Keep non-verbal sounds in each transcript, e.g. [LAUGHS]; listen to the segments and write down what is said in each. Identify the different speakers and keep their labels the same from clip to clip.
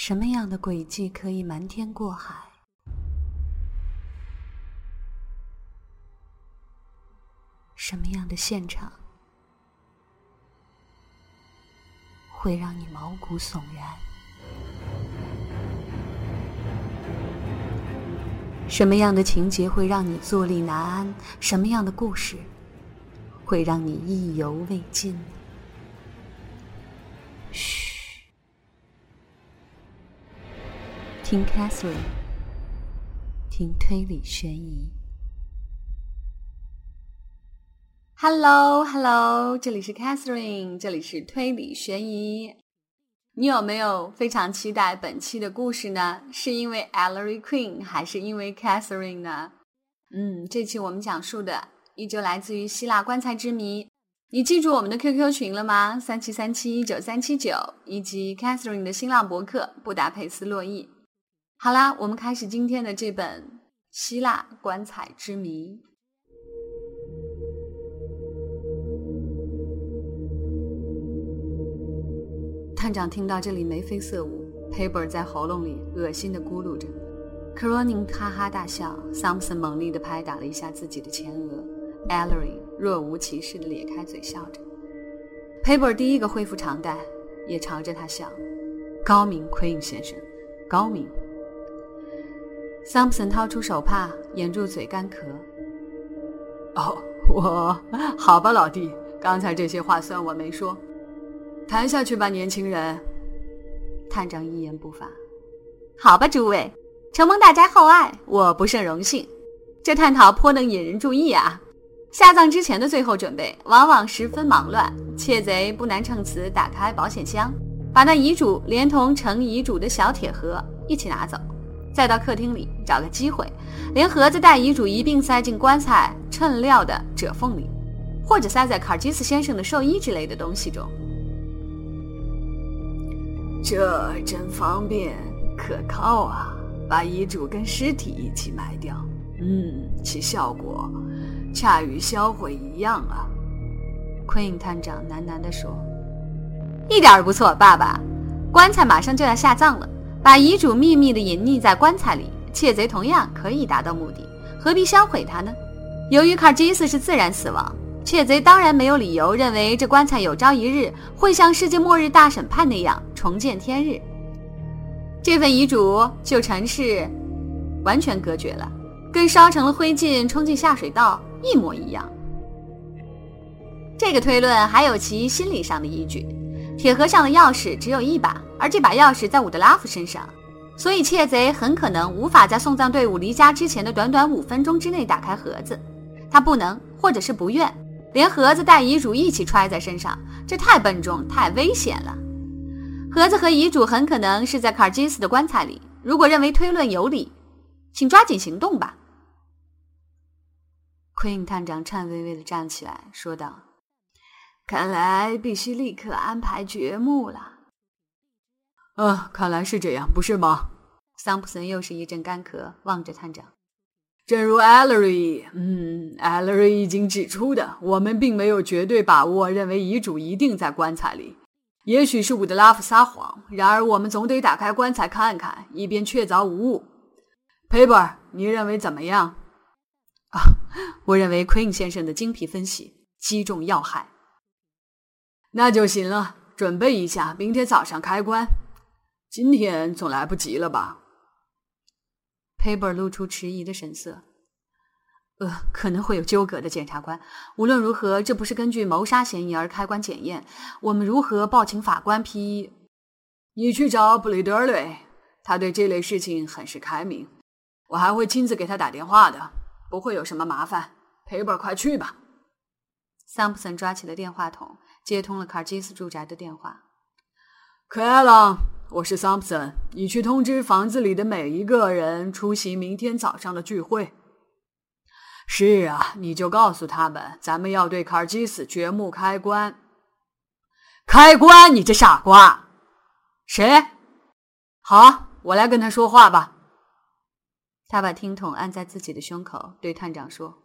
Speaker 1: 什么样的轨迹可以瞒天过海？什么样的现场会让你毛骨悚然？什么样的情节会让你坐立难安？什么样的故事会让你意犹未尽？嘘，听 Catherine，听推理悬疑。Hello，Hello，这里是 Catherine，这里是推理悬疑。你有没有非常期待本期的故事呢？是因为 Ellery Queen 还是因为 Catherine 呢？嗯，这期我们讲述的依旧来自于希腊棺材之谜。你记住我们的 QQ 群了吗？三七三七九三七九，以及 Catherine 的新浪博客布达佩斯洛伊。好啦，我们开始今天的这本希腊棺材之谜。探长听到这里眉飞色舞佩伯在喉咙里恶心的咕噜着，Cronin 哈哈大笑，Thompson 猛力地拍打了一下自己的前额，Ellery 若无其事地咧开嘴笑着佩伯第一个恢复常态，也朝着他笑，高明，Queen 先生，高明。桑普森掏出手帕掩住嘴干咳，
Speaker 2: 哦，我好吧，老弟，刚才这些话算我没说。谈下去吧，年轻人。
Speaker 1: 探长一言不发。好吧，诸位，承蒙大家厚爱，我不胜荣幸。这探讨颇能引人注意啊。下葬之前的最后准备，往往十分忙乱。窃贼不难趁此打开保险箱，把那遗嘱连同盛遗嘱的小铁盒一起拿走，再到客厅里找个机会，连盒子带遗嘱一并塞进棺材衬料的褶缝里，或者塞在卡尔基斯先生的寿衣之类的东西中。
Speaker 2: 这真方便可靠啊！把遗嘱跟尸体一起埋掉，嗯，其效果恰与销毁一样啊。
Speaker 1: 昆影探长喃喃地说：“一点儿不错，爸爸。棺材马上就要下葬了，把遗嘱秘密地隐匿在棺材里，窃贼同样可以达到目的。何必销毁它呢？由于卡尔基斯是自然死亡，窃贼当然没有理由认为这棺材有朝一日会像世界末日大审判那样。”重见天日，这份遗嘱就成是完全隔绝了，跟烧成了灰烬冲进下水道一模一样。这个推论还有其心理上的依据：铁盒上的钥匙只有一把，而这把钥匙在伍德拉夫身上，所以窃贼很可能无法在送葬队伍离家之前的短短五分钟之内打开盒子。他不能，或者是不愿，连盒子带遗嘱一起揣在身上，这太笨重，太危险了。盒子和遗嘱很可能是在卡尔基斯的棺材里。如果认为推论有理，请抓紧行动吧。Queen 探长颤巍巍地站起来说道：“
Speaker 2: 看来必须立刻安排掘墓了。”“
Speaker 3: 啊，看来是这样，不是吗？”
Speaker 1: 桑普森又是一阵干咳，望着探长。
Speaker 2: 正如 Ellery，嗯，Ellery 已经指出的，我们并没有绝对把握认为遗嘱一定在棺材里。也许是伍德拉夫撒谎，然而我们总得打开棺材看看，以便确凿无误。Paper，你认为怎么样？
Speaker 1: 啊，我认为 Queen 先生的精辟分析击中要害。
Speaker 2: 那就行了，准备一下，明天早上开棺。今天总来不及了吧
Speaker 1: ？Paper 露出迟疑的神色。呃，可能会有纠葛的检察官。无论如何，这不是根据谋杀嫌疑而开棺检验。我们如何报请法官批？
Speaker 2: 你去找布雷德雷，他对这类事情很是开明。我还会亲自给他打电话的，不会有什么麻烦。赔本，快去吧。
Speaker 1: 桑普森抓起了电话筒，接通了卡尔基斯住宅的电话。
Speaker 2: 克艾朗，我是桑普森，你去通知房子里的每一个人出席明天早上的聚会。是啊，你就告诉他们，咱们要对卡尔基斯掘墓开棺。开棺！你这傻瓜！谁？好，我来跟他说话吧。
Speaker 1: 他把听筒按在自己的胸口，对探长说：“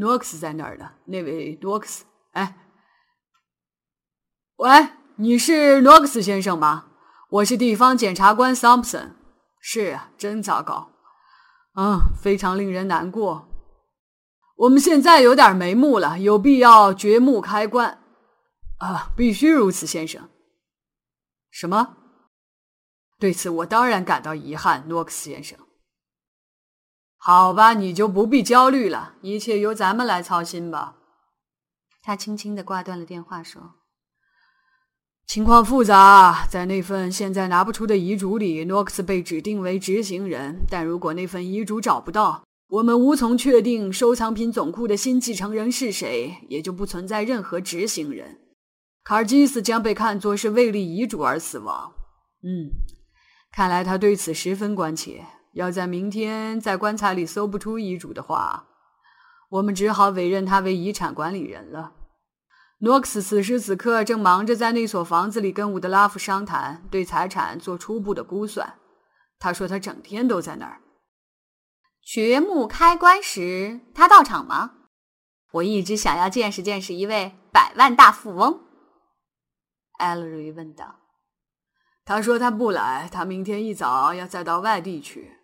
Speaker 2: 诺克斯在那儿呢，那位诺克斯。哎，喂，你是诺克斯先生吗？我是地方检察官 Thompson。是啊，真糟糕。嗯，非常令人难过。我们现在有点眉目了，有必要掘墓开棺。啊，必须如此，先生。什么？对此我当然感到遗憾，诺克斯先生。好吧，你就不必焦虑了，一切由咱们来操心吧。
Speaker 1: 他轻轻的挂断了电话，说：“
Speaker 2: 情况复杂，在那份现在拿不出的遗嘱里，诺克斯被指定为执行人。但如果那份遗嘱找不到，我们无从确定收藏品总库的新继承人是谁，也就不存在任何执行人。卡尔基斯将被看作是未立遗嘱而死亡。嗯，看来他对此十分关切。要在明天在棺材里搜不出遗嘱的话。”我们只好委任他为遗产管理人了。诺克斯此时此刻正忙着在那所房子里跟伍德拉夫商谈，对财产做初步的估算。他说他整天都在那儿。
Speaker 1: 掘墓开棺时，他到场吗？我一直想要见识见识一位百万大富翁。艾勒瑞问道。
Speaker 2: 他说他不来，他明天一早要再到外地去。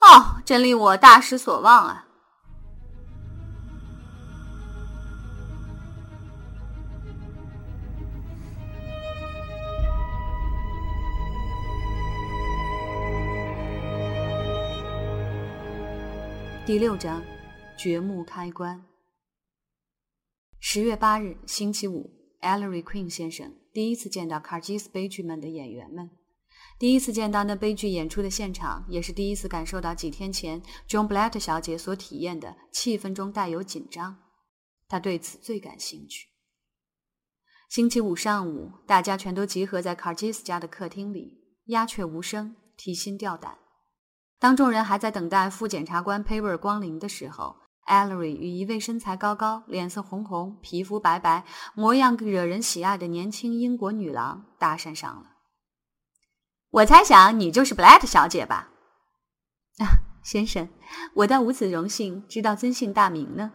Speaker 1: 哦，真令我大失所望啊！第六章，掘墓开棺。十月八日，星期五，Ellery Queen 先生第一次见到卡尔基斯悲剧们的演员们，第一次见到那悲剧演出的现场，也是第一次感受到几天前 John Blatt 小姐所体验的气氛中带有紧张。他对此最感兴趣。星期五上午，大家全都集合在卡尔基斯家的客厅里，鸦雀无声，提心吊胆。当众人还在等待副检察官 Paver 光临的时候，Ellery 与一位身材高高、脸色红红、皮肤白白、模样惹人喜爱的年轻英国女郎搭讪上了。我猜想你就是 Blatt 小姐吧？啊，先生，我倒无此荣幸，知道尊姓大名呢。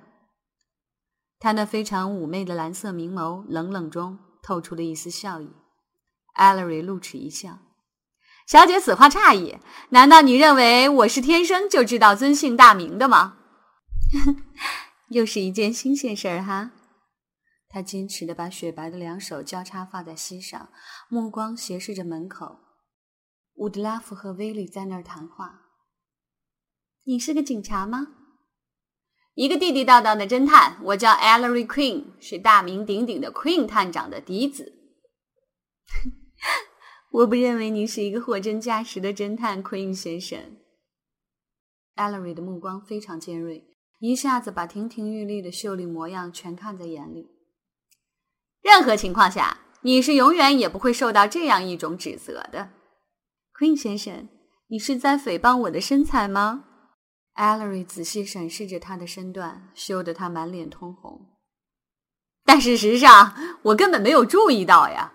Speaker 1: 她那非常妩媚的蓝色明眸冷冷中透出了一丝笑意。Ellery 露齿一笑。小姐此话差矣，难道你认为我是天生就知道尊姓大名的吗？[LAUGHS] 又是一件新鲜事儿哈。他矜持地把雪白的两手交叉放在膝上，目光斜视着门口。伍德拉夫和威利在那儿谈话。你是个警察吗？一个地地道道的侦探。我叫 Ellery Queen，是大名鼎鼎的 Queen 探长的嫡子。我不认为你是一个货真价实的侦探，Queen 先生。Ellery 的目光非常尖锐，一下子把亭亭玉立的秀丽模样全看在眼里。任何情况下，你是永远也不会受到这样一种指责的，Queen 先生。你是在诽谤我的身材吗？Ellery 仔细审视着他的身段，羞得他满脸通红。但事实上，我根本没有注意到呀。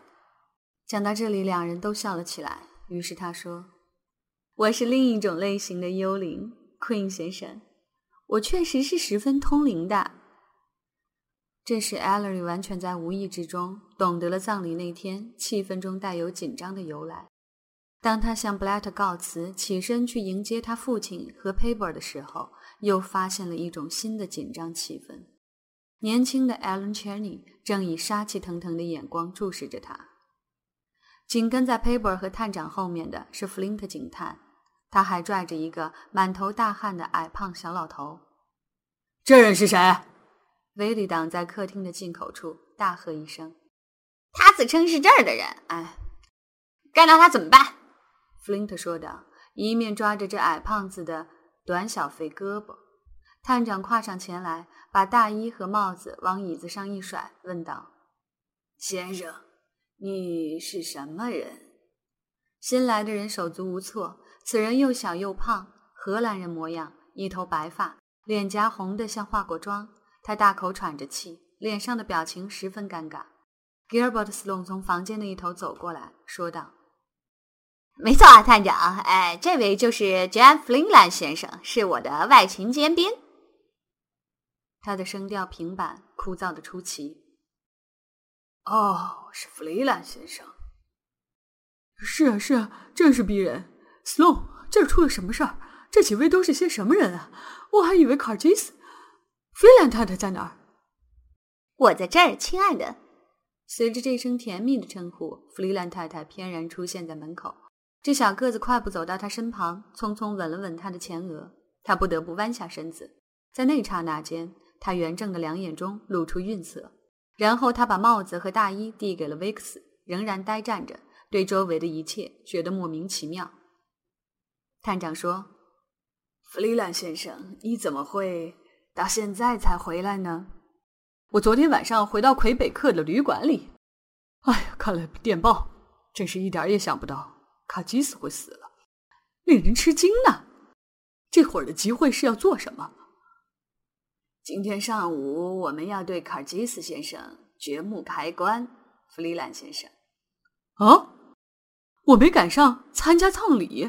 Speaker 1: 讲到这里，两人都笑了起来。于是他说：“我是另一种类型的幽灵，Queen 先生。我确实是十分通灵的。”这时 e l l e r y 完全在无意之中懂得了葬礼那天气氛中带有紧张的由来。当他向 Blatt 告辞，起身去迎接他父亲和 Paper 的时候，又发现了一种新的紧张气氛。年轻的 Alan Cherny 正以杀气腾腾的眼光注视着他。紧跟在 Paper 和探长后面的是 Flint 警探，他还拽着一个满头大汗的矮胖小老头。
Speaker 2: 这人是谁？
Speaker 1: 威利挡在客厅的进口处，大喝一声：“他自称是这儿的人。”哎，干掉他怎么办弗林特说道，一面抓着这矮胖子的短小肥胳膊。探长跨上前来，把大衣和帽子往椅子上一甩，问道：“
Speaker 4: 先生。”你是什么人？
Speaker 1: 新来的人手足无措。此人又小又胖，荷兰人模样，一头白发，脸颊红得像化过妆。他大口喘着气，脸上的表情十分尴尬。Gilbert Sloan 从房间的一头走过来说道：“没错啊，探长。哎，这位就是 Jan Flinland 先生，是我的外勤监兵。”他的声调平板，枯燥的出奇。
Speaker 4: 哦，是弗雷兰先生。
Speaker 3: 是啊，是啊，正是逼人。Sloan，这儿出了什么事儿？这几位都是些什么人啊？我还以为卡吉斯、菲兰太太在哪儿。
Speaker 1: 我在这儿，亲爱的。随着这声甜蜜的称呼，弗利兰太太翩然出现在门口。这小个子快步走到他身旁，匆匆吻了吻他的前额。他不得不弯下身子。在那刹那间，他圆正的两眼中露出愠色。然后他把帽子和大衣递给了维克斯，仍然呆站着，对周围的一切觉得莫名其妙。探长说：“
Speaker 4: 弗里兰先生，你怎么会到现在才回来呢？”
Speaker 3: 我昨天晚上回到魁北克的旅馆里。哎呀，看了电报，真是一点也想不到卡基斯会死了，令人吃惊呢。这会儿的集会是要做什么？
Speaker 4: 今天上午我们要对卡基斯先生掘墓开棺。弗里兰先生，
Speaker 3: 啊，我没赶上参加葬礼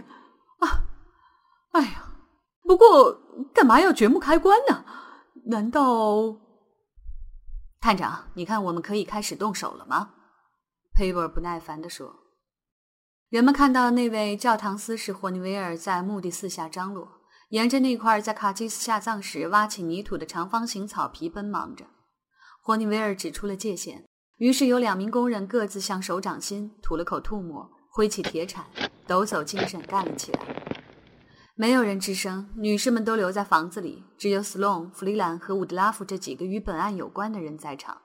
Speaker 3: 啊！哎呀，不过干嘛要掘墓开棺呢？难道？
Speaker 1: 探长，你看我们可以开始动手了吗？佩伯不耐烦地说。人们看到那位教堂司事霍尼韦尔在墓地四下张罗。沿着那块在卡基斯下葬时挖起泥土的长方形草皮奔忙着，霍尼韦尔指出了界限。于是有两名工人各自向手掌心吐了口吐沫，挥起铁铲，抖擞精神干了起来。没有人吱声，女士们都留在房子里，只有斯隆、弗里兰和伍德拉夫这几个与本案有关的人在场。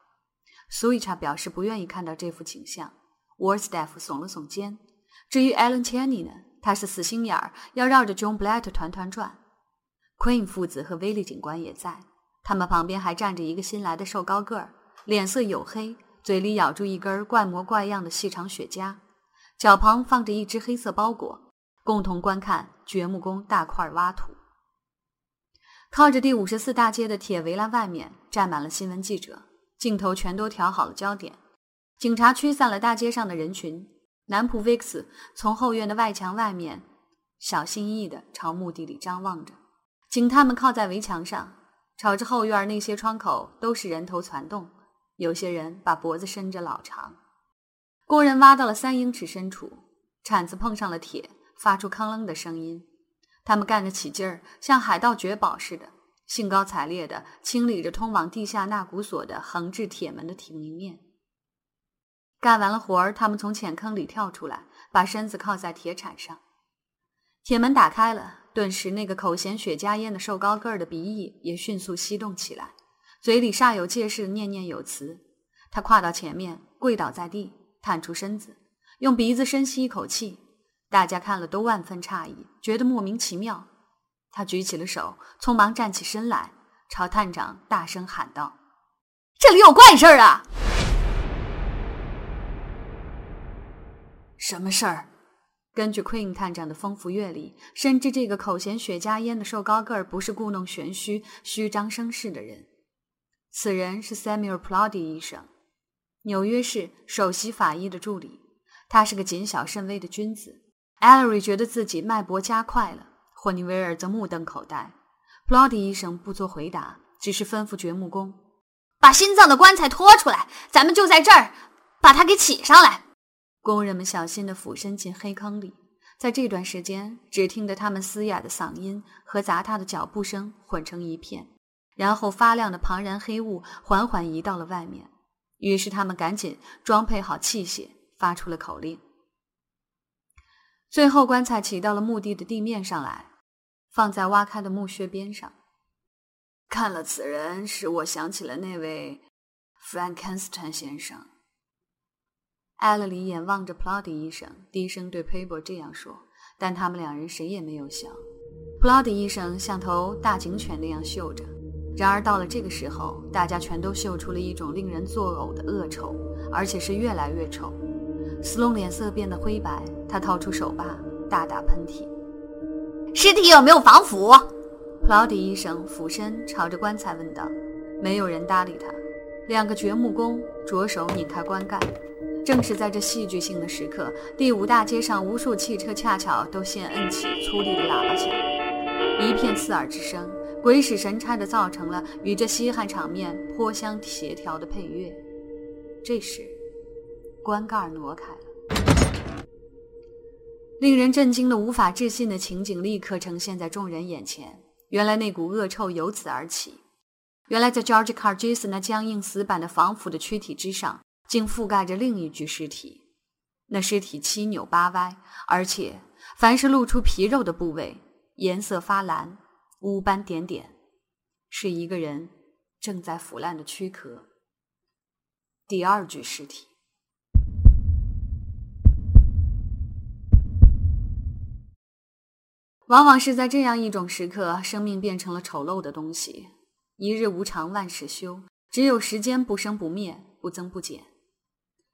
Speaker 1: 苏伊查表示不愿意看到这幅景象。沃尔斯大夫耸了耸肩。至于艾伦·切尼呢？他是死心眼儿，要绕着 John Blatt 团团转。Queen 父子和威利警官也在，他们旁边还站着一个新来的瘦高个儿，脸色黝黑，嘴里咬住一根怪模怪样的细长雪茄，脚旁放着一只黑色包裹，共同观看掘墓工大块挖土。靠着第五十四大街的铁围栏外面站满了新闻记者，镜头全都调好了焦点，警察驱散了大街上的人群。南普维克斯从后院的外墙外面，小心翼翼地朝墓地里张望着。警探们靠在围墙上，朝着后院那些窗口都是人头攒动，有些人把脖子伸着老长。工人挖到了三英尺深处，铲子碰上了铁，发出哐啷的声音。他们干得起劲儿，像海盗掘宝似的，兴高采烈地清理着通往地下纳古所的横置铁门的体明面。干完了活儿，他们从浅坑里跳出来，把身子靠在铁铲上。铁门打开了，顿时那个口衔雪茄烟的瘦高个儿的鼻翼也迅速翕动起来，嘴里煞有介事的念念有词。他跨到前面，跪倒在地，探出身子，用鼻子深吸一口气。大家看了都万分诧异，觉得莫名其妙。他举起了手，匆忙站起身来，朝探长大声喊道：“这里有怪事儿啊！”
Speaker 4: 什么事儿？
Speaker 1: 根据 Queen 探长的丰富阅历，深知这个口衔雪茄烟的瘦高个儿不是故弄玄虚、虚张声势的人。此人是 Samuel Plody 医生，纽约市首席法医的助理。他是个谨小慎微的君子。Ellery 觉得自己脉搏加快了，霍尼维尔则目瞪口呆。Plody 医生不做回答，只是吩咐掘墓工：“把心脏的棺材拖出来，咱们就在这儿把它给起上来。”工人们小心地俯身进黑坑里，在这段时间，只听得他们嘶哑的嗓音和杂沓的脚步声混成一片，然后发亮的庞然黑雾缓缓移到了外面。于是他们赶紧装配好器械，发出了口令。最后，棺材起到了墓地的地面上来，放在挖开的墓穴边上。
Speaker 4: 看了此人，使我想起了那位 Frankenstein 先生。
Speaker 1: 艾勒里眼望着普拉迪医生，低声对 p a b e r 这样说，但他们两人谁也没有笑。普拉迪医生像头大警犬那样嗅着，然而到了这个时候，大家全都嗅出了一种令人作呕的恶臭，而且是越来越臭。斯隆脸色变得灰白，他掏出手帕，大打喷嚏。尸体有没有防腐？Plody 医生俯身朝着棺材问道。没有人搭理他。两个掘墓工着手拧开棺盖。正是在这戏剧性的时刻，第五大街上无数汽车恰巧都先摁起粗粝的喇叭响，一片刺耳之声，鬼使神差地造成了与这稀罕场面颇相协调的配乐。这时，棺盖挪开了，令人震惊的、无法置信的情景立刻呈现在众人眼前。原来那股恶臭由此而起。原来在 George Cargis 那僵硬死板的防腐的躯体之上，竟覆盖着另一具尸体。那尸体七扭八歪，而且凡是露出皮肉的部位，颜色发蓝，乌斑点点，是一个人正在腐烂的躯壳。第二具尸体。往往是在这样一种时刻，生命变成了丑陋的东西。一日无常，万事休。只有时间不生不灭，不增不减。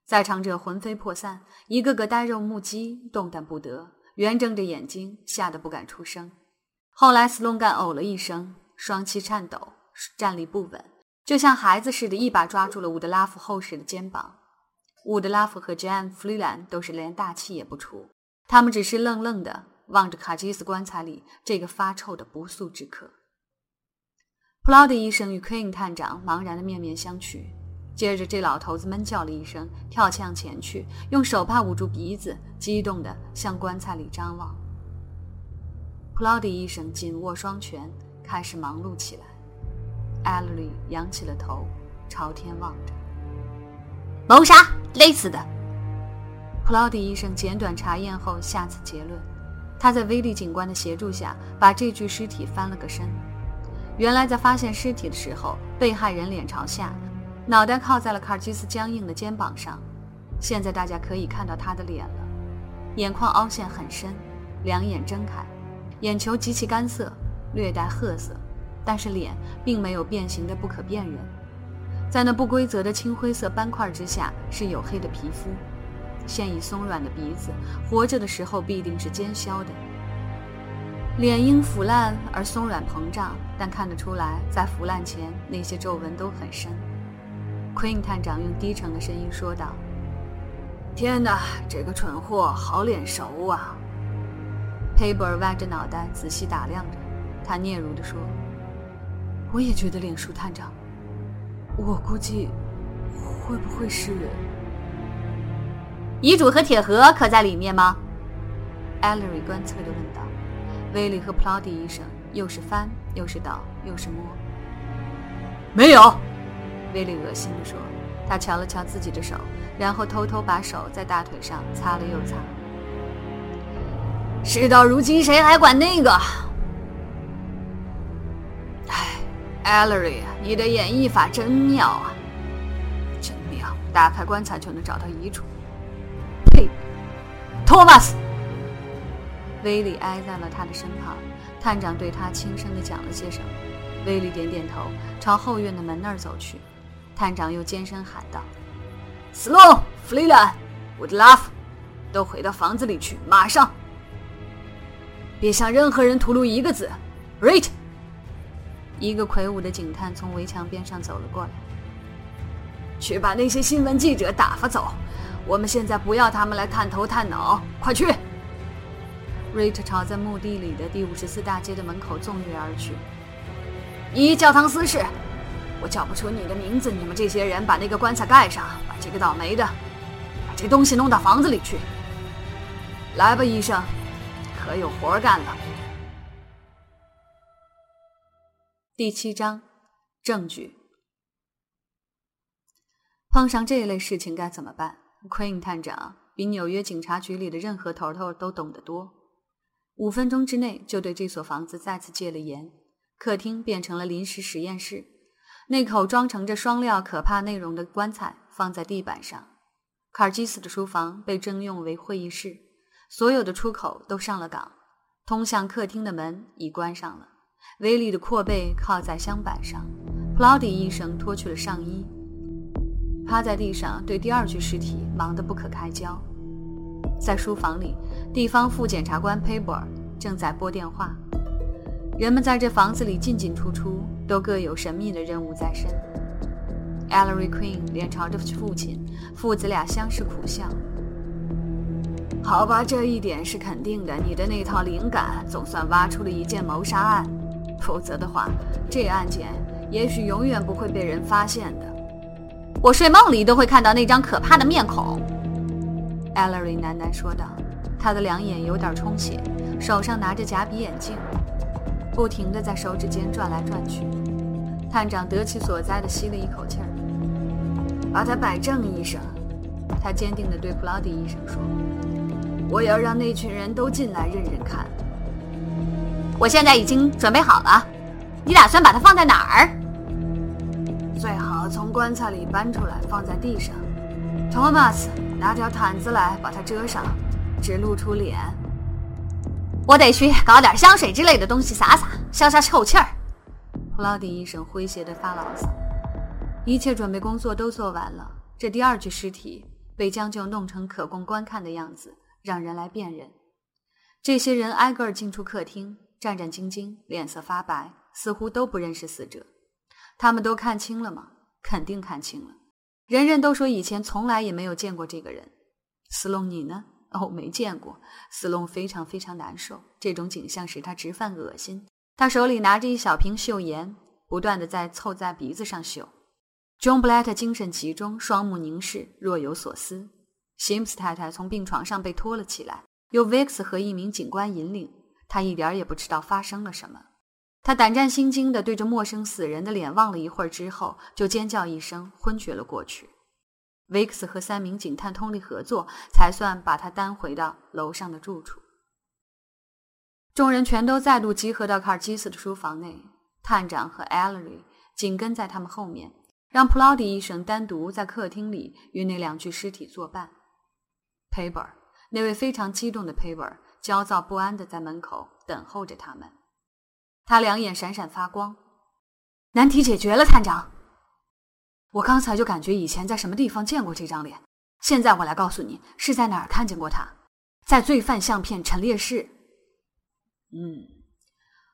Speaker 1: 在场者魂飞魄散，一个个呆若木鸡，动弹不得，圆睁着眼睛，吓得不敢出声。后来，斯隆干呕了一声，双膝颤抖，站立不稳，就像孩子似的，一把抓住了伍德拉夫厚实的肩膀。伍德拉夫和 Jane 弗里兰都是连大气也不出，他们只是愣愣的。望着卡基斯棺材里这个发臭的不速之客，普劳迪医生与 Queen 探长茫然的面面相觑。接着，这老头子闷叫了一声，跳向前去，用手帕捂住鼻子，激动地向棺材里张望。普劳迪医生紧握双拳，开始忙碌起来。艾莉莉仰起了头，朝天望着。谋杀，勒死的。普劳迪医生简短查验后下此结论。他在威利警官的协助下，把这具尸体翻了个身。原来，在发现尸体的时候，被害人脸朝下，脑袋靠在了卡尔基斯僵硬的肩膀上。现在大家可以看到他的脸了，眼眶凹陷很深，两眼睁开，眼球极其干涩，略带褐色，但是脸并没有变形的不可辨认。在那不规则的青灰色斑块之下，是黝黑的皮肤。现已松软的鼻子，活着的时候必定是尖削的。脸因腐烂而松软膨胀，但看得出来，在腐烂前那些皱纹都很深。Queen 探长用低沉的声音说道：“
Speaker 2: 天哪，这个蠢货好脸熟啊！”
Speaker 1: p a b e r 歪着脑袋仔细打量着，他嗫嚅地说：“
Speaker 3: 我也觉得脸熟，探长。我估计，会不会是……”
Speaker 1: 遗嘱和铁盒可在里面吗？艾莉瑞观测地问道。威利和普劳迪医生又是翻又是倒又是摸。
Speaker 2: 没有，
Speaker 1: 威利恶心地说。他瞧了瞧自己的手，然后偷偷把手在大腿上擦了又擦。
Speaker 2: 事到如今，谁还管那个？哎，艾莉瑞，你的演绎法真妙啊！真妙，打开棺材就能找到遗嘱。呸，托马斯，
Speaker 1: 威利挨在了他的身旁。探长对他轻声地讲了些什么。威利点点头，朝后院的门那儿走去。探长又尖声喊道：“
Speaker 2: 斯隆、弗里兰、伍德拉夫，都回到房子里去，马上！别向任何人吐露一个字。” Right。
Speaker 1: 一个魁梧的警探从围墙边上走了过来，
Speaker 2: 去把那些新闻记者打发走。我们现在不要他们来探头探脑，快去！
Speaker 1: 瑞特朝在墓地里的第五十四大街的门口纵跃而去。
Speaker 2: 一教堂私事，我叫不出你的名字。你们这些人把那个棺材盖上，把这个倒霉的，把这东西弄到房子里去。来吧，医生，可有活干了。
Speaker 1: 第七章，证据。碰上这类事情该怎么办？Queen 探长比纽约警察局里的任何头头都懂得多。五分钟之内就对这所房子再次戒了严。客厅变成了临时实验室，那口装盛着双料可怕内容的棺材放在地板上。卡尔基斯的书房被征用为会议室，所有的出口都上了岗。通向客厅的门已关上了。威利的阔背靠在箱板上，普劳迪医生脱去了上衣。趴在地上，对第二具尸体忙得不可开交。在书房里，地方副检察官佩博尔正在拨电话。人们在这房子里进进出出，都各有神秘的任务在身。Ellery Queen 脸朝着父亲，父子俩相视苦笑。好吧，这一点是肯定的，你的那套灵感总算挖出了一件谋杀案。否则的话，这案件也许永远不会被人发现的。我睡梦里都会看到那张可怕的面孔，Ally 喃喃说道。他的两眼有点充血，手上拿着假笔眼镜，不停地在手指间转来转去。探长得其所哉地吸了一口气儿，
Speaker 4: 把他摆正，医生。
Speaker 1: 他坚定地对普拉迪医生说：“
Speaker 4: 我要让那群人都进来认认看。
Speaker 1: 我现在已经准备好了，你打算把它放在哪儿？
Speaker 4: 最好从棺材里搬出来，放在地上。托马斯，拿条毯子来，把它遮上，只露出脸。
Speaker 1: 我得去搞点香水之类的东西洒洒，消消臭气儿。”普劳迪医生诙谐地发牢骚。一切准备工作都做完了。这第二具尸体被将就弄成可供观看的样子，让人来辨认。这些人挨个进出客厅，战战兢兢，脸色发白，似乎都不认识死者。他们都看清了吗？肯定看清了。人人都说以前从来也没有见过这个人。斯隆，你呢？哦，没见过。斯隆非常非常难受，这种景象使他直犯恶心。他手里拿着一小瓶嗅盐，不断的在凑在鼻子上嗅。John Blatt 精神集中，双目凝视，若有所思。西姆斯太太从病床上被拖了起来，由 Vix 和一名警官引领。他一点也不知道发生了什么。他胆战心惊地对着陌生死人的脸望了一会儿之后，就尖叫一声，昏厥了过去。Vix 和三名警探通力合作，才算把他担回到楼上的住处。众人全都再度集合到卡尔基斯的书房内，探长和 Ellery 紧跟在他们后面。让普劳迪医生单独在客厅里与那两具尸体作伴。佩伯，那位非常激动的佩伯，焦躁不安地在门口等候着他们。他两眼闪闪发光。难题解决了，探长。我刚才就感觉以前在什么地方见过这张脸。现在我来告诉你是在哪儿看见过他，在罪犯相片陈列室。
Speaker 4: 嗯，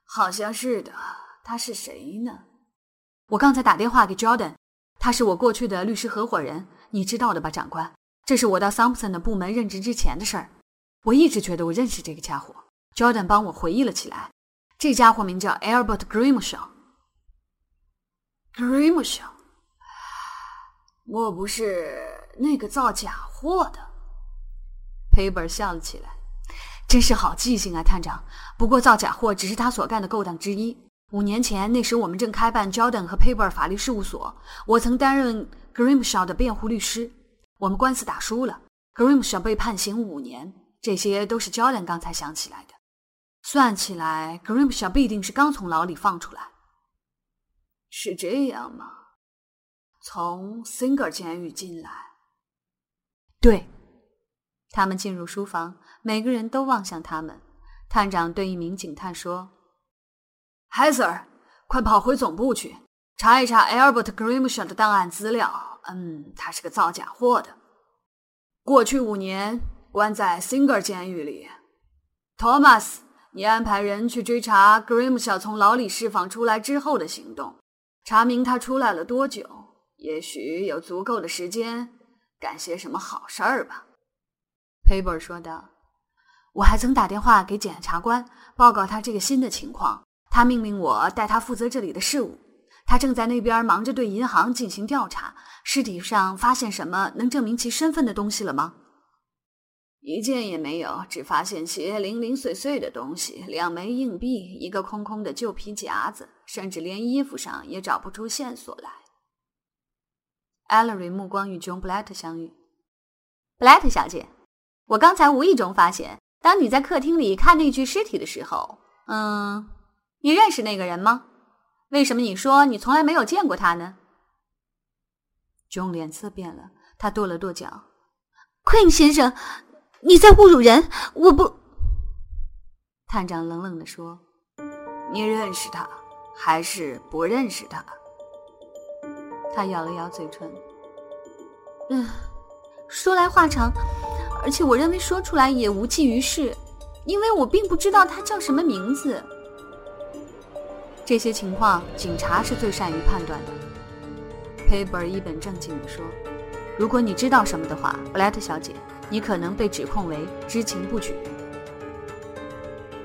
Speaker 4: 好像是的。他是谁呢？
Speaker 1: 我刚才打电话给 Jordan。他是我过去的律师合伙人，你知道的吧，长官？这是我到 Thompson 的部门任职之前的事儿。我一直觉得我认识这个家伙。Jordan 帮我回忆了起来，这家伙名叫 Albert Grimshaw。
Speaker 4: Grimshaw，莫不是那个造假货的
Speaker 1: ？Paper 笑了起来，真是好记性啊，探长。不过造假货只是他所干的勾当之一。五年前，那时我们正开办 Jordan 和 Paper 法律事务所，我曾担任 Grimshaw 的辩护律师。我们官司打输了，Grimshaw 被判刑五年。这些都是 Jordan 刚才想起来的。算起来，Grimshaw 必定是刚从牢里放出来。
Speaker 4: 是这样吗？从 Singer 监狱进来？
Speaker 1: 对。他们进入书房，每个人都望向他们。探长对一名警探说。
Speaker 4: 海 Sir，快跑回总部去查一查 Albert Grimshaw 的档案资料。嗯，他是个造假货的，过去五年关在 Singer 监狱里。Thomas，你安排人去追查 Grimshaw 从牢里释放出来之后的行动，查明他出来了多久，也许有足够的时间干些什么好事儿吧。
Speaker 1: Paper 说道：“我还曾打电话给检察官报告他这个新的情况。”他命令我代他负责这里的事务。他正在那边忙着对银行进行调查。尸体上发现什么能证明其身份的东西了吗？
Speaker 4: 一件也没有，只发现些零零碎碎的东西：两枚硬币，一个空空的旧皮夹子，甚至连衣服上也找不出线索来。
Speaker 1: Alery 目光与 John Blatt 相遇。Blatt 小姐，我刚才无意中发现，当你在客厅里看那具尸体的时候，嗯。你认识那个人吗？为什么你说你从来没有见过他呢？John 脸色变了，他跺了跺脚。Queen 先生，你在侮辱人！我不。探长冷冷地说：“
Speaker 4: 你认识他，还是不认识他？”
Speaker 1: 他咬了咬嘴唇。嗯，说来话长，而且我认为说出来也无济于事，因为我并不知道他叫什么名字。这些情况，警察是最善于判断的。佩伯一本正经地说：“如果你知道什么的话，布莱特小姐，你可能被指控为知情不举。”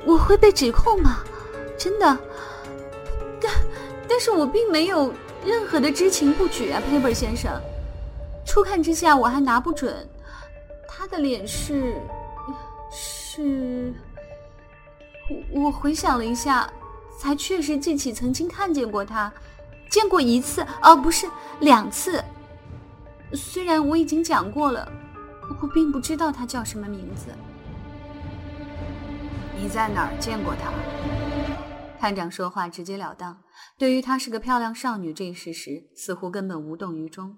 Speaker 1: 我会被指控吗？真的？但 [LAUGHS] 但是我并没有任何的知情不举啊，佩伯先生。初看之下，我还拿不准他的脸是是。我我回想了一下，才确实记起曾经看见过他，见过一次，哦，不是两次。虽然我已经讲过了，我并不知道他叫什么名字。
Speaker 4: 你在哪儿见过他？
Speaker 1: 探长说话直截了当，对于她是个漂亮少女这一事实，似乎根本无动于衷。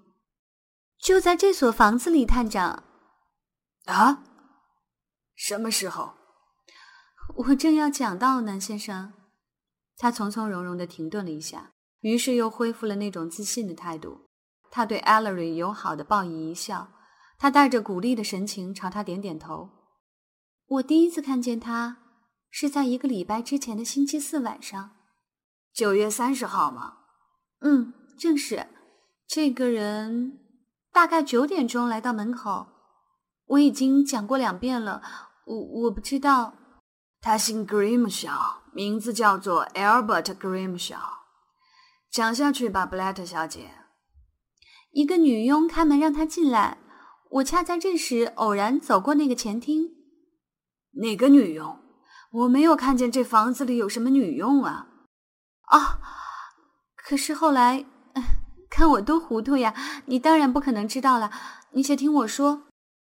Speaker 1: 就在这所房子里，探长。
Speaker 4: 啊？什么时候？
Speaker 1: 我正要讲到呢，先生。他从从容容的停顿了一下，于是又恢复了那种自信的态度。他对 Ellery 友好的报以一笑，他带着鼓励的神情朝他点点头。我第一次看见他，是在一个礼拜之前的星期四晚上，
Speaker 4: 九月三十号吗？
Speaker 1: 嗯，正是。这个人大概九点钟来到门口。我已经讲过两遍了，我我不知道。
Speaker 4: 他姓 Grimshaw，名字叫做 Albert Grimshaw。讲下去吧，布莱特小姐。
Speaker 1: 一个女佣开门让他进来，我恰在这时偶然走过那个前厅。
Speaker 4: 哪个女佣？我没有看见这房子里有什么女佣啊！
Speaker 1: 啊！可是后来，看我多糊涂呀！你当然不可能知道了。你且听我说，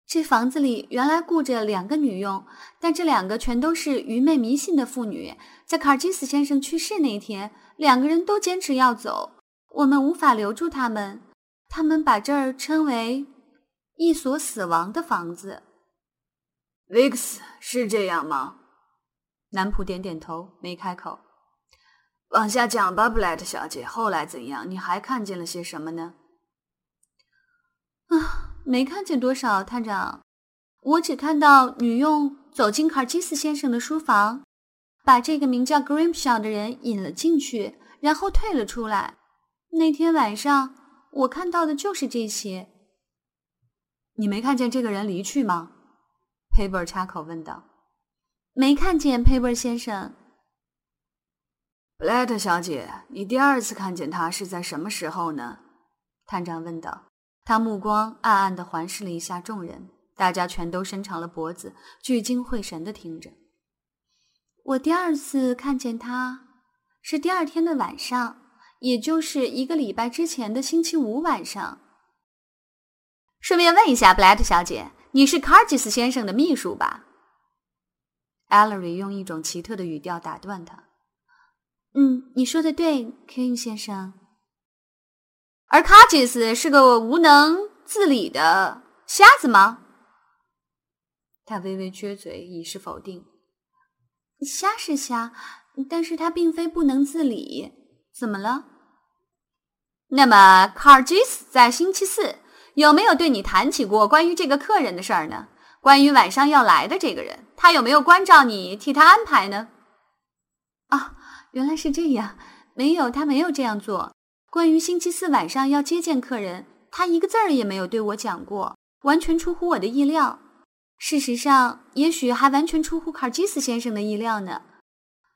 Speaker 1: 这房子里原来雇着两个女佣，但这两个全都是愚昧迷信的妇女。在卡尔基斯先生去世那天，两个人都坚持要走，我们无法留住他们。他们把这儿称为一所死亡的房子。
Speaker 4: Vix 是这样吗？
Speaker 1: 男仆点点头，没开口。
Speaker 4: 往下讲吧，布莱特小姐。后来怎样？你还看见了些什么呢？
Speaker 1: 啊，没看见多少，探长。我只看到女佣走进卡尔基斯先生的书房，把这个名叫 Grimshaw 的人引了进去，然后退了出来。那天晚上，我看到的就是这些。
Speaker 3: 你没看见这个人离去吗？
Speaker 1: 佩伯插口问道：“没看见佩伯先生。”
Speaker 4: 布莱特小姐，你第二次看见他是在什么时候呢？
Speaker 1: 探长问道。他目光暗暗地环视了一下众人，大家全都伸长了脖子，聚精会神地听着。我第二次看见他是第二天的晚上，也就是一个礼拜之前的星期五晚上。顺便问一下，布莱特小姐。你是卡尔吉斯先生的秘书吧？Allery 用一种奇特的语调打断他。嗯，你说的对，King 先生。而卡吉斯是个无能自理的瞎子吗？他微微撅嘴，以示否定。瞎是瞎，但是他并非不能自理。怎么了？那么卡尔吉斯在星期四。有没有对你谈起过关于这个客人的事儿呢？关于晚上要来的这个人，他有没有关照你替他安排呢？啊，原来是这样。没有，他没有这样做。关于星期四晚上要接见客人，他一个字儿也没有对我讲过，完全出乎我的意料。事实上，也许还完全出乎卡尔基斯先生的意料呢。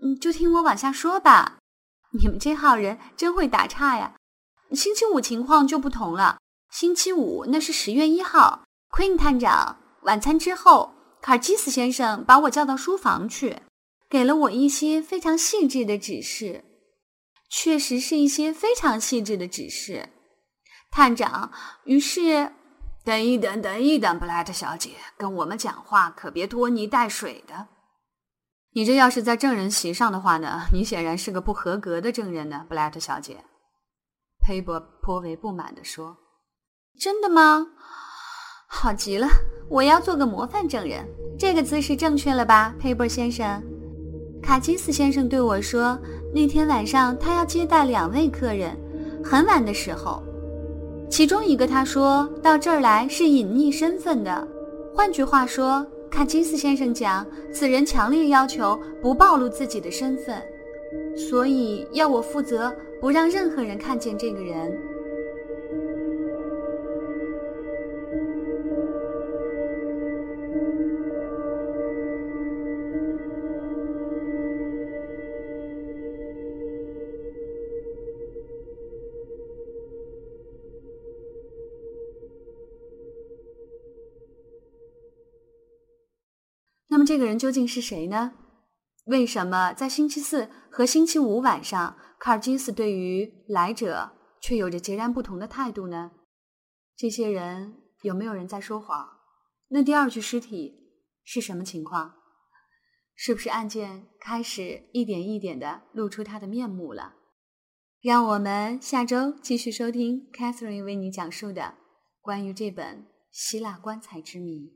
Speaker 1: 嗯，就听我往下说吧。[LAUGHS] 你们这号人真会打岔呀。星期五情况就不同了。星期五，那是十月一号。Queen 探长，晚餐之后，卡尔基斯先生把我叫到书房去，给了我一些非常细致的指示。确实是一些非常细致的指示，探长。于是，
Speaker 4: 等一等，等一等，布莱特小姐，跟我们讲话可别拖泥带水的。
Speaker 3: 你这要是在证人席上的话呢？你显然是个不合格的证人呢，布莱特小姐。
Speaker 1: 佩伯颇为不满地说。真的吗？好极了！我要做个模范证人。这个姿势正确了吧，佩伯先生？卡金斯先生对我说，那天晚上他要接待两位客人，很晚的时候。其中一个他说到这儿来是隐匿身份的，换句话说，卡金斯先生讲，此人强烈要求不暴露自己的身份，所以要我负责不让任何人看见这个人。这个人究竟是谁呢？为什么在星期四和星期五晚上，卡尔金斯对于来者却有着截然不同的态度呢？这些人有没有人在说谎？那第二具尸体是什么情况？是不是案件开始一点一点的露出它的面目了？让我们下周继续收听 Catherine 为你讲述的关于这本希腊棺材之谜。